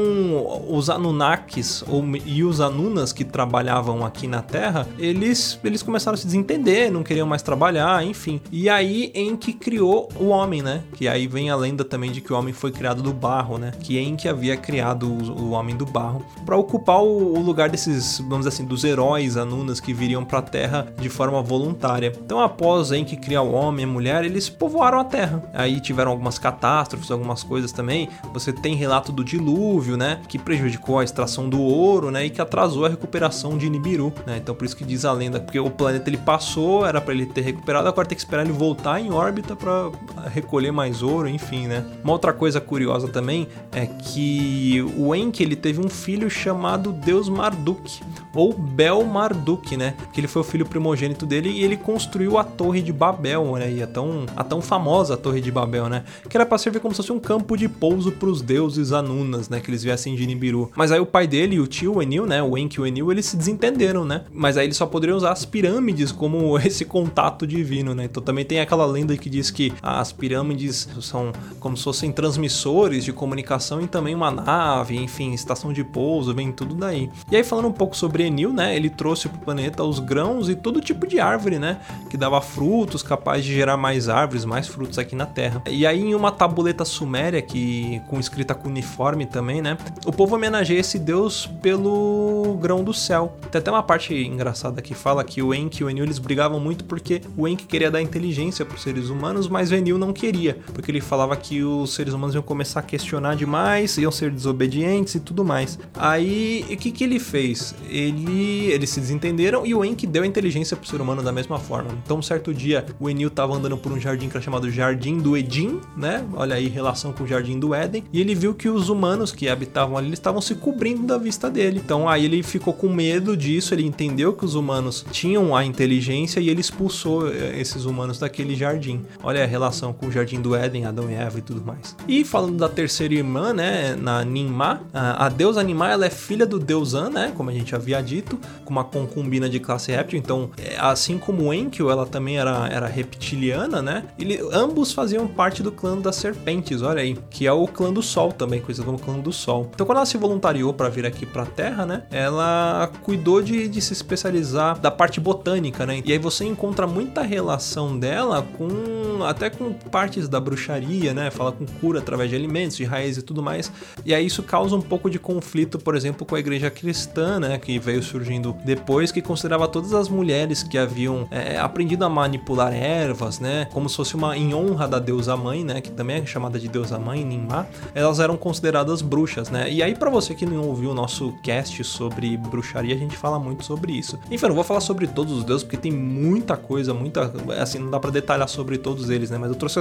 os Anunnakis ou, e os Anunas que trabalhavam aqui na Terra, eles, eles começaram a se desentender, não queriam mais trabalhar enfim. E aí Enki criou o homem, né? Que aí vem a lenda também de que o homem foi criado do barro, né? Que Enki havia criado o, o homem do barro para ocupar o, o, lugar desses, vamos dizer assim, dos heróis Anunas que viriam para a Terra de forma voluntária. Então, após Enki criar o homem e a mulher, eles povoaram a Terra. Aí tiveram algumas catástrofes, algumas coisas também. Você tem relato do dilúvio, né? Que prejudicou a extração do ouro, né? E que atrasou a recuperação de Nibiru, né? Então, por isso que diz a lenda, porque o planeta ele passou, era para ele ter recuperado, agora tem que esperar ele voltar em órbita para recolher mais ouro, enfim, né? Uma outra coisa curiosa também é que o Enki ele teve um filho chamado Deus Marduk, ou Bel Marduk, né? Que ele foi o filho primogênito dele e ele construiu a Torre de Babel, né? E a tão, a tão famosa Torre de Babel, né? Que era para servir como se fosse um campo de pouso para os deuses Anunas, né? Que eles viessem de Nibiru. Mas aí o pai dele e o tio Enil, né? O Enki e o Enil, eles se desentenderam, né? Mas aí eles só poderiam usar as pirâmides como esse contato divino, né? Então também tem aquela lenda que diz que as pirâmides são como se fossem transmissores de comunicação e também uma nave, enfim, estação de pouso, vem tudo daí. E aí falando um pouco sobre Enil, né? Ele trouxe para o planeta os grãos e todo tipo de árvore, né? Que dava frutos, capaz de gerar mais árvores, mais frutos aqui na Terra. E aí em uma tabuleta suméria que com escrita cuneiforme também, né? O povo homenageia esse deus pelo grão do céu. Tem até uma parte engraçada que fala que o Enki e o Enil eles brigavam muito porque o Enki queria dar inteligência para os seres humanos, mas o Enil não queria, porque ele falava que os seres humanos iam começar a questionar demais, iam ser desobedientes e tudo mais. Aí, o que que ele fez? Ele, eles se desentenderam e o Enki deu a inteligência pro ser humano da mesma forma. Então, um certo dia, o Enil tava andando por um jardim que era chamado Jardim do Edim, né? Olha aí, relação com o Jardim do Éden. E ele viu que os humanos que habitavam ali estavam se cobrindo da vista dele. Então, aí ele ficou com medo disso, ele entendeu que os humanos tinham a inteligência e ele expulsou eh, esses humanos daquele jardim. Olha a relação com o Jardim do Éden, Adão e Eva e tudo mais. E falando da terceira irmã, né, na Ninmá, a deusa Ninmá, ela é filha do deus An, né, como a gente havia dito, com uma concubina de classe réptil, então, é, assim como Enkiu, ela também era, era reptiliana, né, ele, ambos faziam parte do clã das serpentes, olha aí, que é o clã do Sol também, conhecido como clã do Sol. Então, quando ela se voluntariou para vir aqui pra Terra, né, ela cuidou de, de se especializar da parte botânica, né, e aí você encontra muita relação dela com, até com partes da bruxaria, né, fala com cura através de alimentos, de raízes e tudo mais, e aí isso causa um pouco de conflito, por exemplo, com a igreja cristã, né, que veio surgindo depois, que considerava todas as mulheres que haviam é, aprendido a manipular ervas, né, como se fosse uma em honra da deusa mãe, né, que também é chamada de deusa mãe, Ninmá, elas eram consideradas bruxas, né. E aí para você que não ouviu o nosso cast sobre bruxaria, a gente fala muito sobre isso. Enfim, eu vou falar sobre todos os deuses porque tem muita coisa, muita, assim, não dá para detalhar sobre todos eles, né, mas eu trouxe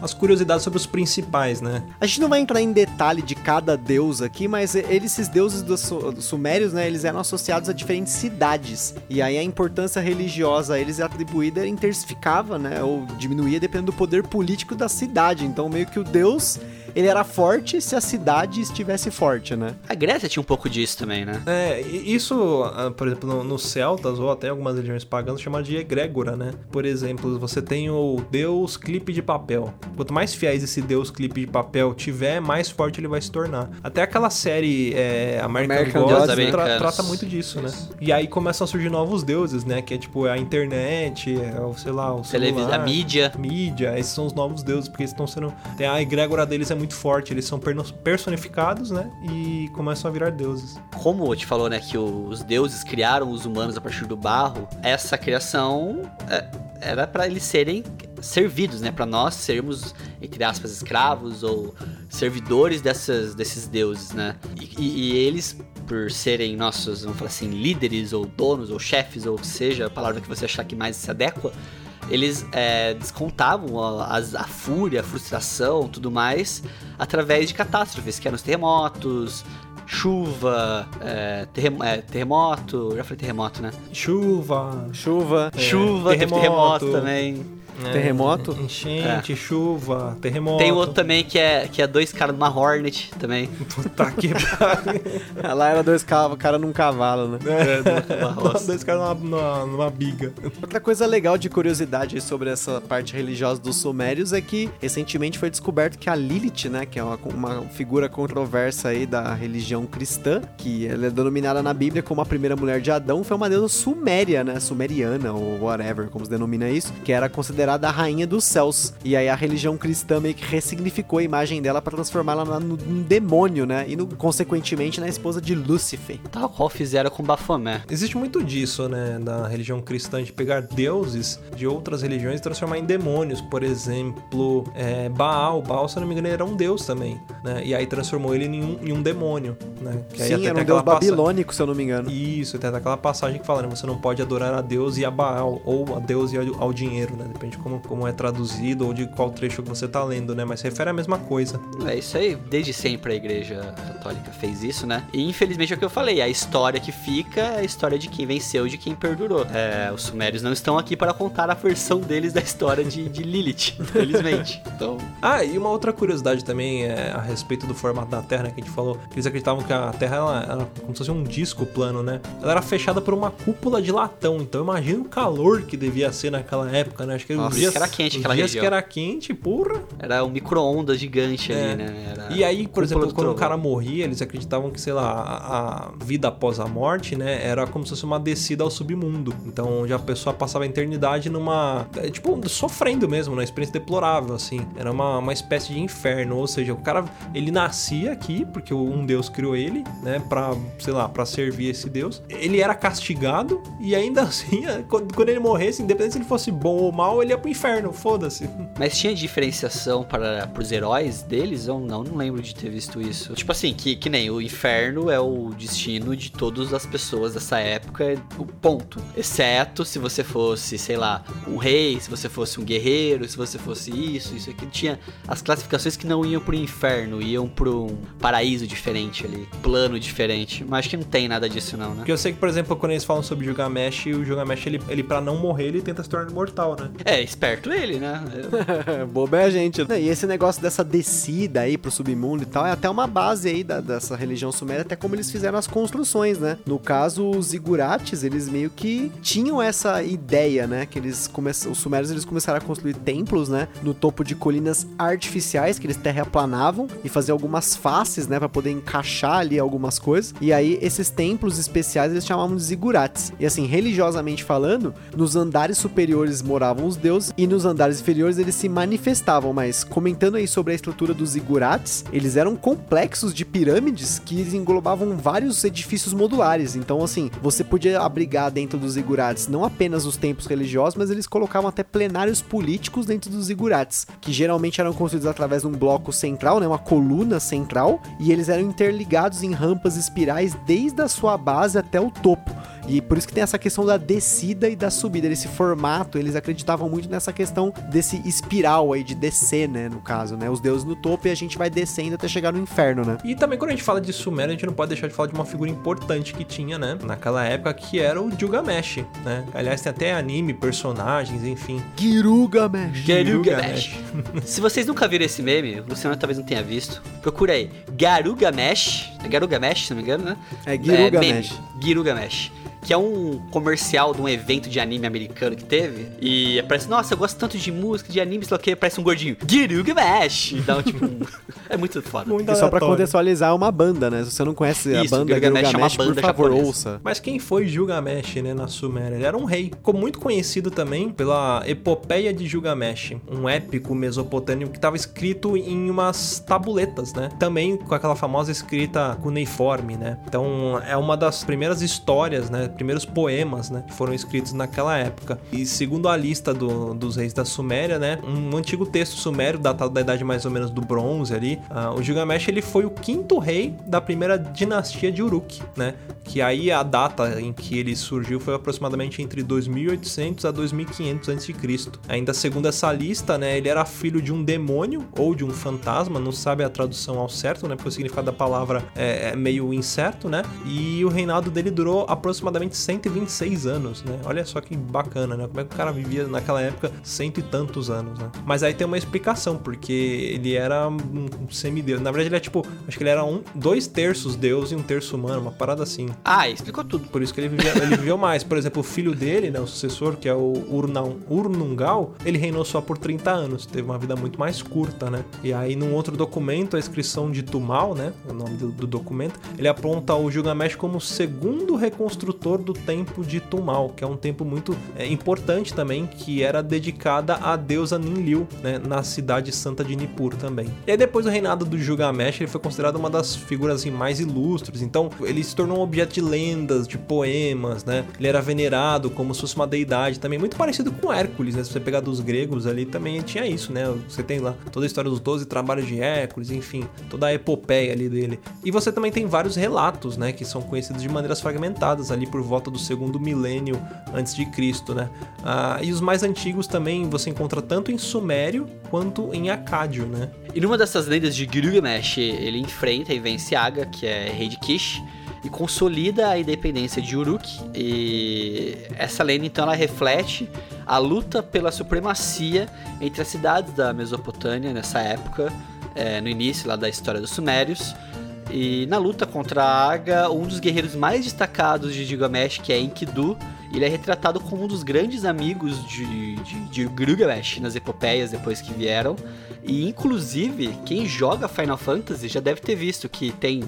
as curiosidades sobre os principais, né. A gente não vai entrar em detalhe de cada deus aqui, mas eles, esses deuses dos sumérios, né, eles eram associados a diferentes cidades. E aí a importância religiosa a eles é atribuída intensificava, né, ou diminuía dependendo do poder político da cidade. Então meio que o deus ele era forte se a cidade estivesse forte, né? A Grécia tinha um pouco disso também, né? É, isso, ah, por exemplo, nos no celtas ou até algumas religiões pagãs chama de egrégora, né? Por exemplo, você tem o deus clipe de papel. Quanto mais fiéis esse deus clipe de papel tiver, mais forte ele vai se tornar. Até aquela série é, American, American Gods tra trata muito disso, né? E aí começam a surgir novos deuses, né? Que é tipo a internet, é, o, sei lá, o. A mídia. Mídia, esses são os novos deuses, porque eles estão sendo... Tem a egrégora deles é muito muito forte, eles são personificados, né? E começam a virar deuses. Como te falou, né, que os deuses criaram os humanos a partir do barro, essa criação é, era para eles serem servidos, né? Para nós sermos, entre aspas, escravos ou servidores dessas, desses deuses, né? E, e, e, eles, por serem nossos, vamos falar assim, líderes ou donos ou chefes, ou seja, a palavra que você achar que mais se adequa, eles é, descontavam a, a, a, fúria, a frustração, tudo mais, através de catástrofes, que eram os terremotos, chuva, é, terrem, é, terremoto, já falei terremoto, né? Chuva, chuva, é, chuva, terremoto. terremoto também. É, Terremoto? Enchente, chuva, terremoto. Tem outro também que é, que é dois caras numa Hornet também. Puta que pariu. Lá era dois caras, cara num cavalo, né? É, Dois caras numa, numa, numa biga. Outra coisa legal de curiosidade sobre essa parte religiosa dos sumérios é que recentemente foi descoberto que a Lilith, né, que é uma, uma figura controversa aí da religião cristã, que ela é denominada na Bíblia como a primeira mulher de Adão, foi uma deusa suméria, né, sumeriana ou whatever, como se denomina isso, que era considerada a rainha dos céus. E aí a religião cristã meio que ressignificou a imagem dela para transformá-la na- no- num demônio, né, e no- consequentemente na esposa de Lúcifer. Tal qual fizeram com Bafomé. Existe muito disso, né, da religião cristã, de pegar deuses de outras religiões e transformar em demônios. Por exemplo, é, Baal. Baal, se eu não me engano, era um deus também, né? E aí transformou ele em um, em um demônio, né? Que aí Sim, até era um deus aquela passa- babilônico, se eu não me engano. Isso, tem até aquela passagem que fala, né? Você não pode adorar a Deus e a Baal, ou a Deus e ao, ao dinheiro, né? Depende de como, como é traduzido ou de qual trecho que você tá lendo, né? Mas refere à mesma coisa. É isso aí, desde sempre a igreja católica fez isso, né? E infelizmente é o que eu falei, a história que fica é a história de quem venceu, de quem perdurou. É, os sumérios não estão aqui para contar a versão deles da história de, de Lilith, infelizmente. Então, Ah, e uma outra curiosidade também é a respeito do formato da Terra, né, que a gente falou, que eles acreditavam que a Terra ela, era como se fosse um disco plano, né? Ela era fechada por uma cúpula de latão, então imagina o calor que devia ser naquela época, né? Acho que Nossa, os dias, que era quente aquela dias região. que era quente, porra. era um micro-ondas gigante É. ali, né? Era E aí, por exemplo, do quando o cara morria, eles acreditavam que, sei lá, a, a vida após a morte, né, era como se fosse uma descida ao submundo. Então, já a pessoa passava a eternidade numa. é, tipo, sofrendo mesmo, uma experiência deplorável, assim. Era uma, uma espécie de inferno. Ou seja, o cara, ele nascia aqui, porque um deus criou ele, né, pra, sei lá, pra servir esse deus. Ele era castigado, e ainda assim, quando, quando ele morresse, independente se ele fosse bom ou mal, ele ia pro inferno, foda-se. Mas tinha diferenciação para os heróis deles ou não? Não lembro de ter visto isso. Tipo assim, que, que nem o inferno é o destino de todas as pessoas dessa época, é o ponto. Exceto se você fosse, sei lá, um rei, se você fosse um guerreiro, se você fosse isso, isso aqui. Tinha as classificações que não iam pro inferno, iam pro um paraíso diferente ali, plano diferente. Mas acho que não tem nada disso não, né? Porque eu sei que, por exemplo, quando eles falam sobre Gilgamesh, o Gilgamesh, ele, ele pra não morrer, ele tenta se tornar imortal, né? É, esperto ele, né? Boba é a gente. E esse negócio dessa descida aí pro submundo e tal é até uma base aí da- dessa religião suméria, até como eles fizeram as construções, né? No caso, os zigurates, eles meio que tinham essa ideia, né? Que eles começam, os sumérios eles começaram a construir templos, né? No topo de colinas artificiais que eles terraplanavam e faziam algumas faces, né? Pra poder encaixar ali algumas coisas. E aí, esses templos especiais eles chamavam de zigurates. E assim, religiosamente falando, nos andares superiores moravam os deuses e nos andares inferiores eles se manifestavam. Mas comentando aí sobre a estrutura dos zigurates, eles eram complexos de pirâmides que englobavam vários edifícios modulares. Então, assim, você podia abrigar dentro dos zigurates não apenas os templos religiosos, mas eles colocavam até plenários políticos dentro dos zigurates, que geralmente eram construídos através de um bloco central, né, uma coluna central, e eles eram interligados em rampas espirais desde a sua base até o topo. E por isso que tem essa questão da descida e da subida, esse formato, eles acreditavam muito nessa questão desse espiral aí, de descer, né, no caso, né, os deuses no topo e a gente vai descendo até chegar no inferno, né. E também quando a gente fala de Sumério, a gente não pode deixar de falar de uma figura importante que tinha, né? Naquela época, que era o Gilgamesh, né? Aliás, tem até anime, personagens, enfim. Gilgamesh. Garugamesh. Se vocês nunca viram esse meme, o Luciano talvez não tenha visto, procura aí. Garugamesh. É Garugamesh, se não me engano, né? É Gilgamesh. meme. Girugamesh. Que é um comercial de um evento de anime americano que teve. E aparece, nossa, eu gosto tanto de música, de anime, o que, aparece um gordinho. Girugamesh. E dá um tipo. um- é muito foda. Muito E só pra contextualizar, é uma banda, né? Se você não conhece a Isso, banda Gilgamesh é uma Gilgamesh, banda por favor, japonesa. ouça. Mas quem foi Gilgamesh, né, na Suméria? Ele era um rei. Ficou muito conhecido também pela Epopeia de Gilgamesh, um épico mesopotâmico que estava escrito em umas tabuletas, né? Também com aquela famosa escrita cuneiforme, né? Então é uma das primeiras histórias, né? Primeiros poemas, né? Que foram escritos naquela época. E segundo a lista do- dos reis da Suméria, né? Um antigo texto sumério datado da idade mais ou menos do bronze ali, ah, o Gilgamesh ele foi o quinto rei da primeira dinastia de Uruk, né? Que aí a data em que ele surgiu foi aproximadamente entre 2800 a 2500 a.C. Ainda segundo essa lista, né, ele era filho de um demônio ou de um fantasma, não sabe a tradução ao certo, né, porque o significado da palavra é, é meio incerto, né? E o reinado dele durou aproximadamente aproximadamente 126 anos, né? Olha só que bacana, né? Como é que o cara vivia naquela época cento e tantos anos, né? Mas aí tem uma explicação, porque ele era um semideus. Na verdade, ele é tipo, acho que ele era um, dois terços deus e um terço humano, uma parada assim. Ah, explicou tudo. Por isso que ele, vivia, ele viveu mais. Por exemplo, o filho dele, né, o sucessor, que é o Urnungal, ele reinou só por 30 anos. Teve uma vida muito mais curta, né? E aí, num outro documento, a inscrição de Tumal, né? O nome do, do documento, ele aponta o Gilgamesh como o segundo reconstrutor do templo de Tumal, que é um templo muito é, importante também, que era dedicada à deusa Ninlil, né? Na cidade santa de Nippur também. E aí, depois do reinado do Gilgamesh, ele foi considerado uma das figuras assim, mais ilustres. Então, ele se tornou um objeto de lendas, de poemas, né? Ele era venerado como se fosse uma deidade também, muito parecido com Hércules, né? Se você pegar dos gregos ali, também tinha isso, né? Você tem lá toda a história dos 12 trabalhos de Hércules, enfim, toda a epopeia ali dele. E você também tem vários relatos, né? Que são conhecidos de maneiras fragmentadas ali por volta do segundo milênio antes de Cristo, né? Ah, e os mais antigos também você encontra tanto em Sumério quanto em Acádio, né? E numa dessas lendas de Gilgamesh, ele enfrenta e vence Aga, que é rei de Kish, e consolida a independência de Uruk. E essa lenda então ela reflete a luta pela supremacia entre as cidades da Mesopotâmia nessa época, é, no início lá da história dos Sumérios. E na luta contra Aga, um dos guerreiros mais destacados de Gilgamesh, que é Enkidu, ele é retratado como um dos grandes amigos de, de, de Gilgamesh nas epopeias depois que vieram. E inclusive, quem joga Final Fantasy já deve ter visto que tem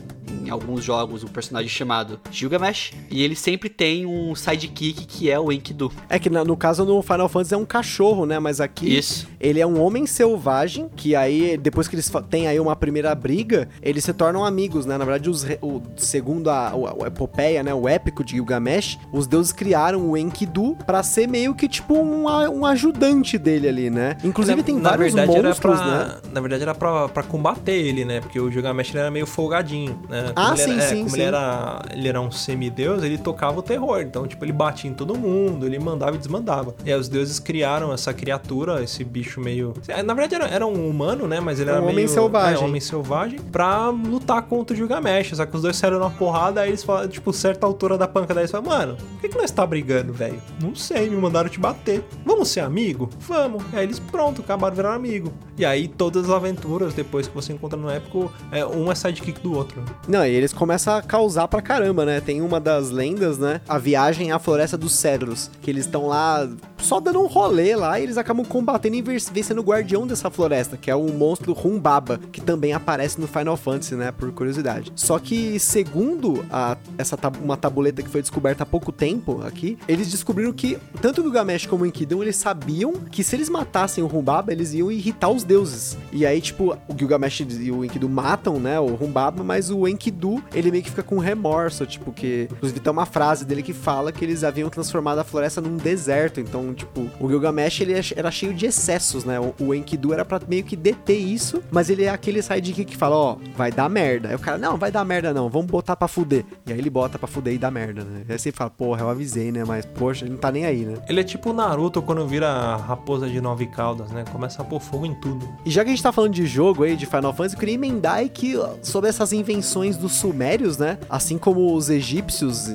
em alguns jogos um personagem chamado Gilgamesh e ele sempre tem um sidekick que é o Enkidu. É que no caso no Final Fantasy é um cachorro, né? Mas aqui Isso. ele é um homem selvagem que aí depois que eles têm aí uma primeira briga, eles se tornam amigos, né? Na verdade, os, o, segundo a, a, a epopeia, né, o épico de Gilgamesh, os deuses criaram o Enkidu para ser meio que tipo um, um ajudante dele ali, né? Inclusive na, tem na vários verdade, monstros, era pra, né? Na verdade era pra, pra combater ele, né? Porque o Gilgamesh era meio folgadinho, né? Como Ah, sim, era, é, sim, Como sim. ele era, ele era um semideus, ele tocava o terror. Então, tipo, ele batia em todo mundo, ele mandava e desmandava. E aí os deuses criaram essa criatura, esse bicho meio... Na verdade era, era um humano, né? Mas ele É um era homem meio... selvagem. É, homem selvagem. Pra lutar contra o Gilgamesh. Só que os dois saíram na porrada, aí eles falam, tipo, certa altura da pancada, aí eles falam, mano, por que, que nós tá brigando, velho? Não sei, me mandaram te bater. Vamos ser amigo? Vamos. E aí eles, pronto, acabaram virando amigo. E aí todas as aventuras, depois que você encontra no épico, é, um é sidekick do outro. Não, e eles começam a causar pra caramba, né? Tem uma das lendas, né? A viagem à Floresta dos Cedros, que eles estão lá só dando um rolê lá e eles acabam combatendo e vencendo o guardião dessa floresta, que é o monstro Humbaba, que também aparece no Final Fantasy, né? Por curiosidade. Só que, segundo a, essa tab uma tabuleta que foi descoberta há pouco tempo aqui, eles descobriram que tanto o Gilgamesh como o Enkidu, eles sabiam que se eles matassem o Humbaba, eles iam irritar os deuses. E aí, tipo, o Gilgamesh e o Enkidu matam, né, o Humbaba, mas o Enkidu, ele meio que fica com remorso, tipo, que... Inclusive tem uma frase dele que fala que eles haviam transformado a floresta num deserto, então, tipo, o Gilgamesh, ele era cheio de excessos, né, o, o Enkidu era pra meio que deter isso, mas ele é aquele sidekick que fala, ó, vai dar merda. Aí o cara, não, vai dar merda não, vamos botar pra fuder. E aí ele bota pra fuder e dá merda, né. Aí você fala, porra, eu avisei, né, mas, poxa, ele não tá nem aí, né. Ele é tipo o Naruto quando vira raposa de nove caudas, né? Começa a pôr fogo em tudo. E já que a gente tá falando de jogo aí, de Final Fantasy, eu queria emendar aí que sobre essas invenções dos sumérios, né? Assim como os egípcios,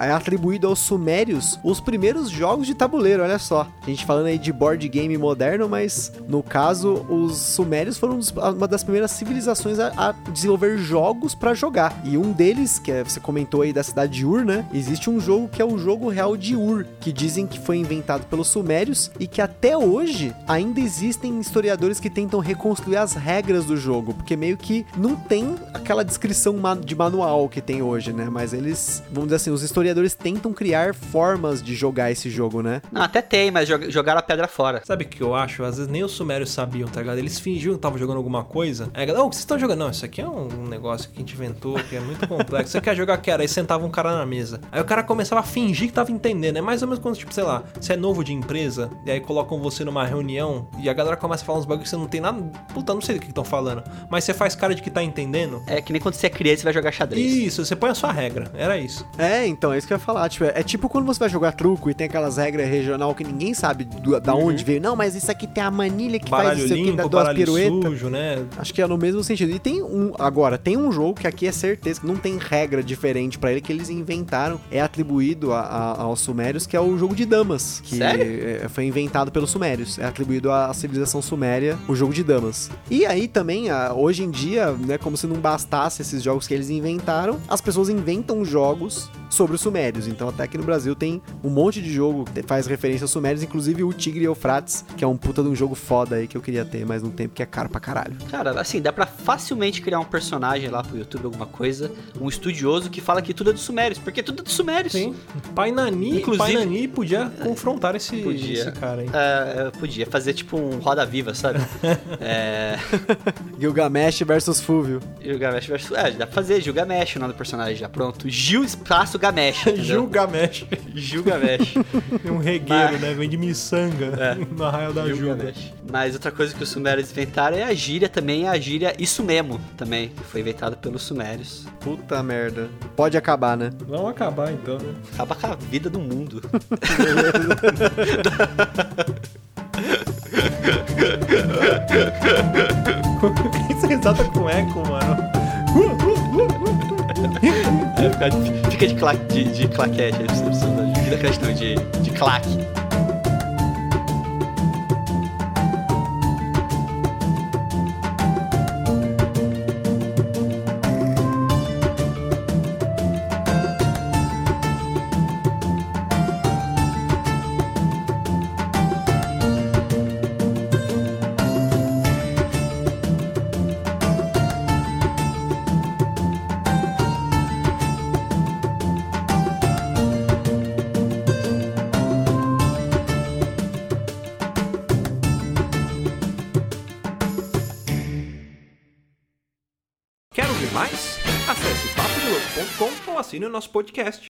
é atribuído aos sumérios os primeiros jogos de tabuleiro, olha só. A gente falando aí de board game moderno, mas no caso, os sumérios foram uma das primeiras civilizações a, a desenvolver jogos pra jogar. E um deles, que é, você comentou aí da cidade de Ur, né? Existe um jogo que é o jogo real de Ur, que dizem que foi inventado pelos sumérios e que até hoje ainda existem historiadores que tentam reconstruir as regras do jogo, porque meio que não tem aquela descrição de manual que tem hoje, né? Mas eles, vamos dizer assim, os historiadores tentam criar formas de jogar esse jogo, né? Não, até tem, mas jog- jogaram a pedra fora. Sabe o que eu acho? Às vezes nem os sumérios sabiam, tá ligado? Eles fingiam que estavam jogando alguma coisa. Aí a galera, ô, o que vocês estão jogando? Não, isso aqui é um negócio que a gente inventou, que é muito complexo. Você quer jogar que era? Aí sentava um cara na mesa. Aí o cara começava a fingir que tava entendendo. É mais ou menos quando, tipo, sei lá, você é novo de empresa, e aí colocam você numa reunião, e a galera começa a falar uns bagulho que você não tem nada. Puta, não sei do que estão falando. Mas você faz cara de que tá entendendo. É que nem quando você é criança e vai jogar xadrez. Isso, você põe a sua regra. Era isso. É, então, é isso que eu ia falar. Tipo, é, é tipo quando você vai jogar truco e tem aquelas regras regional que ninguém sabe do- da onde veio. Não, mas isso aqui tem a manilha que faz Baralho isso aqui, limpo, duas piruetas. sujo, né? Acho que é no mesmo sentido. E tem um. Agora, tem um jogo que aqui é certeza que não tem regra diferente pra ele, que eles inventaram. É atribuído a- a- aos Sumérios, que é o jogo de damas. Que Sério? é- foi inventado pelos Sumérios. É atribuído à civilização suméria, o jogo de damas. E aí também, a- hoje em dia, né, como se não bastasse esses jogos que eles inventaram, as pessoas inventam jogos sobre os sumérios. Então até aqui no Brasil tem um monte de jogo que faz referência aos sumérios, inclusive o Tigre e Eufrates, que é um puta de um jogo foda aí que eu queria ter, mas não tem porque é caro pra caralho. Cara, assim, dá pra facilmente criar um personagem lá pro YouTube, alguma coisa, um estudioso que fala que tudo é dos Sumérios, porque tudo é dos Sumérios. Sim. Pai Nani, Inclusive- Pai Nani podia confrontar esse, Podia. esse cara aí. É, eu podia fazer tipo um Roda Viva, sabe? é. Gilgamesh versus Fúvio. Gilgamesh versus. É, dá pra fazer Gilgamesh o nome do personagem já. Pronto. Gil espaço Gamesh. Gilgamesh. Gilgamesh. um regueiro, Mas- né? Vem de miçanga É. no arraio da. Gilgamesh. Mas outra coisa que os sumérios inventaram é a gíria também, a gíria isso mesmo também, que foi inventada pelos sumérios. Puta merda. Pode acabar, né? Vamos acabar então, né? Acaba com a vida do mundo. Por que você exata com eco, mano? É, fica, fica de, cla de, de claquete, aí precisa claquete não, de, de claque. Podcast.